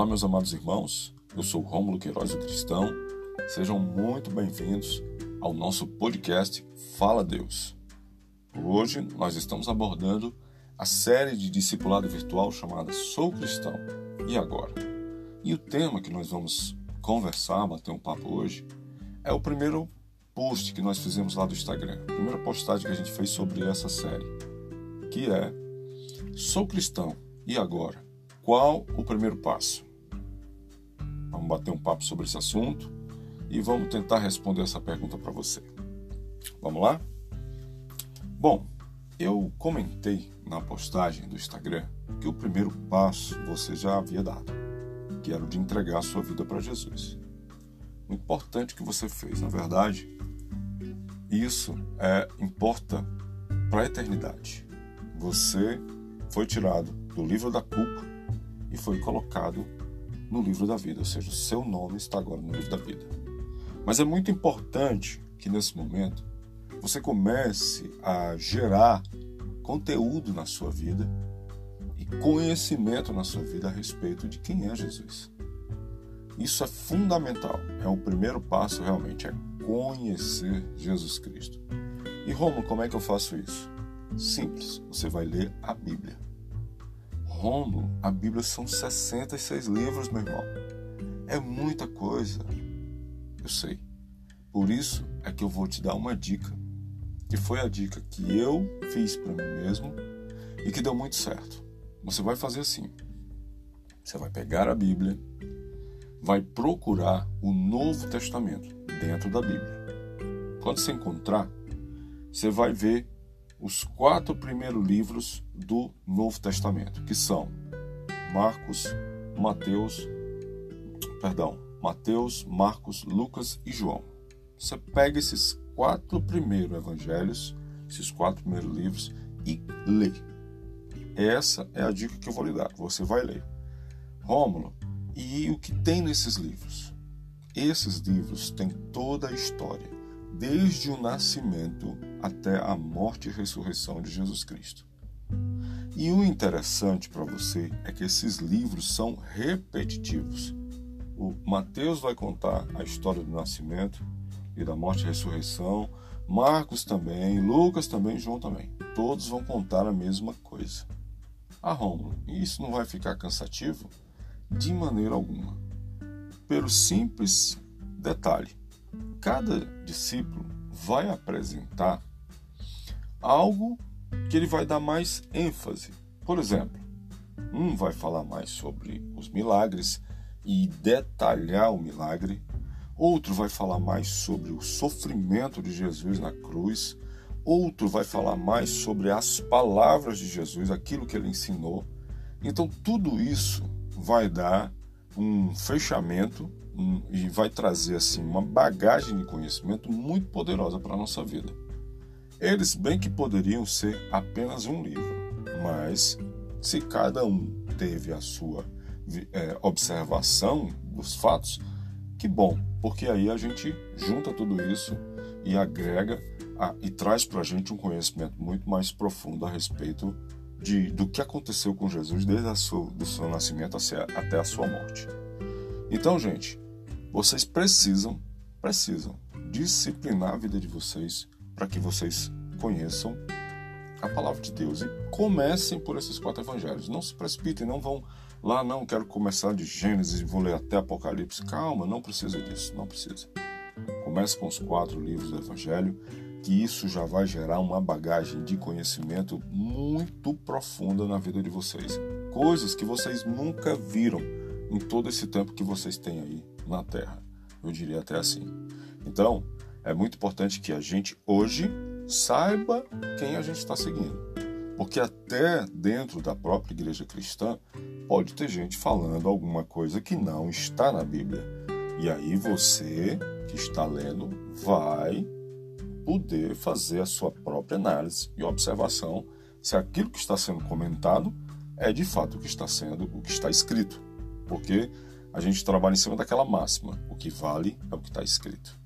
Olá, meus amados irmãos. Eu sou Rômulo Queiroz, o cristão. Sejam muito bem-vindos ao nosso podcast Fala Deus. Hoje nós estamos abordando a série de discipulado virtual chamada Sou Cristão. E agora? E o tema que nós vamos conversar, bater um papo hoje, é o primeiro post que nós fizemos lá do Instagram. A primeira postagem que a gente fez sobre essa série, que é Sou cristão. E agora? Qual o primeiro passo? Vamos bater um papo sobre esse assunto e vamos tentar responder essa pergunta para você. Vamos lá? Bom, eu comentei na postagem do Instagram que o primeiro passo você já havia dado, que era o de entregar a sua vida para Jesus. O importante que você fez, na verdade, isso é importa para a eternidade. Você foi tirado do livro da culpa e foi colocado no livro da vida, ou seja, o seu nome está agora no livro da vida. Mas é muito importante que nesse momento você comece a gerar conteúdo na sua vida e conhecimento na sua vida a respeito de quem é Jesus. Isso é fundamental. É o primeiro passo realmente, é conhecer Jesus Cristo. E Romo, como é que eu faço isso? Simples, você vai ler a Bíblia. Romo, a Bíblia são 66 livros, meu irmão. É muita coisa. Eu sei. Por isso é que eu vou te dar uma dica, que foi a dica que eu fiz para mim mesmo e que deu muito certo. Você vai fazer assim: você vai pegar a Bíblia, vai procurar o Novo Testamento dentro da Bíblia. Quando você encontrar, você vai ver os quatro primeiros livros do Novo Testamento, que são Marcos, Mateus, perdão, Mateus, Marcos, Lucas e João. Você pega esses quatro primeiros evangelhos, esses quatro primeiros livros e lê. Essa é a dica que eu vou lhe dar. Você vai ler. Rômulo, e o que tem nesses livros? Esses livros têm toda a história desde o nascimento até a morte e ressurreição de Jesus Cristo. E o interessante para você é que esses livros são repetitivos. O Mateus vai contar a história do nascimento e da morte e ressurreição, Marcos também, Lucas também, João também. Todos vão contar a mesma coisa. Ah, Rômulo, isso não vai ficar cansativo? De maneira alguma. Pelo simples detalhe cada discípulo vai apresentar algo que ele vai dar mais ênfase. Por exemplo, um vai falar mais sobre os milagres e detalhar o milagre, outro vai falar mais sobre o sofrimento de Jesus na cruz, outro vai falar mais sobre as palavras de Jesus, aquilo que ele ensinou. Então, tudo isso vai dar um fechamento e vai trazer assim uma bagagem de conhecimento muito poderosa para a nossa vida. Eles bem que poderiam ser apenas um livro, mas se cada um teve a sua é, observação dos fatos, que bom, porque aí a gente junta tudo isso e agrega a, e traz para a gente um conhecimento muito mais profundo a respeito de, do que aconteceu com Jesus desde a sua, do seu nascimento até a sua morte. Então, gente, vocês precisam, precisam disciplinar a vida de vocês para que vocês conheçam a palavra de Deus e comecem por esses quatro evangelhos. Não se precipitem, não vão lá, não quero começar de Gênesis e vou ler até Apocalipse. Calma, não precisa disso, não precisa. Comece com os quatro livros do evangelho, que isso já vai gerar uma bagagem de conhecimento muito profunda na vida de vocês. Coisas que vocês nunca viram em todo esse tempo que vocês têm aí na Terra. Eu diria até assim. Então, é muito importante que a gente hoje saiba quem a gente está seguindo. Porque até dentro da própria igreja cristã pode ter gente falando alguma coisa que não está na Bíblia. E aí você que está lendo vai poder fazer a sua própria análise e observação se aquilo que está sendo comentado é de fato o que está sendo, o que está escrito. Porque a gente trabalha em cima daquela máxima: o que vale é o que está escrito.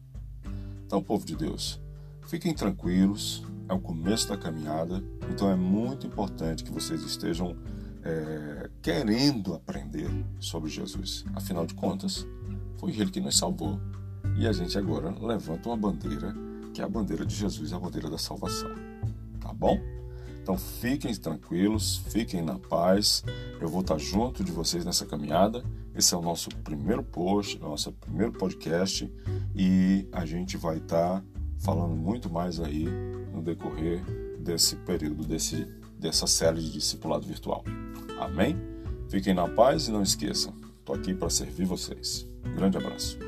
Então, povo de Deus, fiquem tranquilos, é o começo da caminhada, então é muito importante que vocês estejam é, querendo aprender sobre Jesus. Afinal de contas, foi Ele que nos salvou. E a gente agora levanta uma bandeira, que é a bandeira de Jesus, a bandeira da salvação. Tá bom? Então fiquem tranquilos, fiquem na paz. Eu vou estar junto de vocês nessa caminhada. Esse é o nosso primeiro post, nosso primeiro podcast e a gente vai estar falando muito mais aí no decorrer desse período, desse, dessa série de discipulado virtual. Amém? Fiquem na paz e não esqueçam, estou aqui para servir vocês. grande abraço.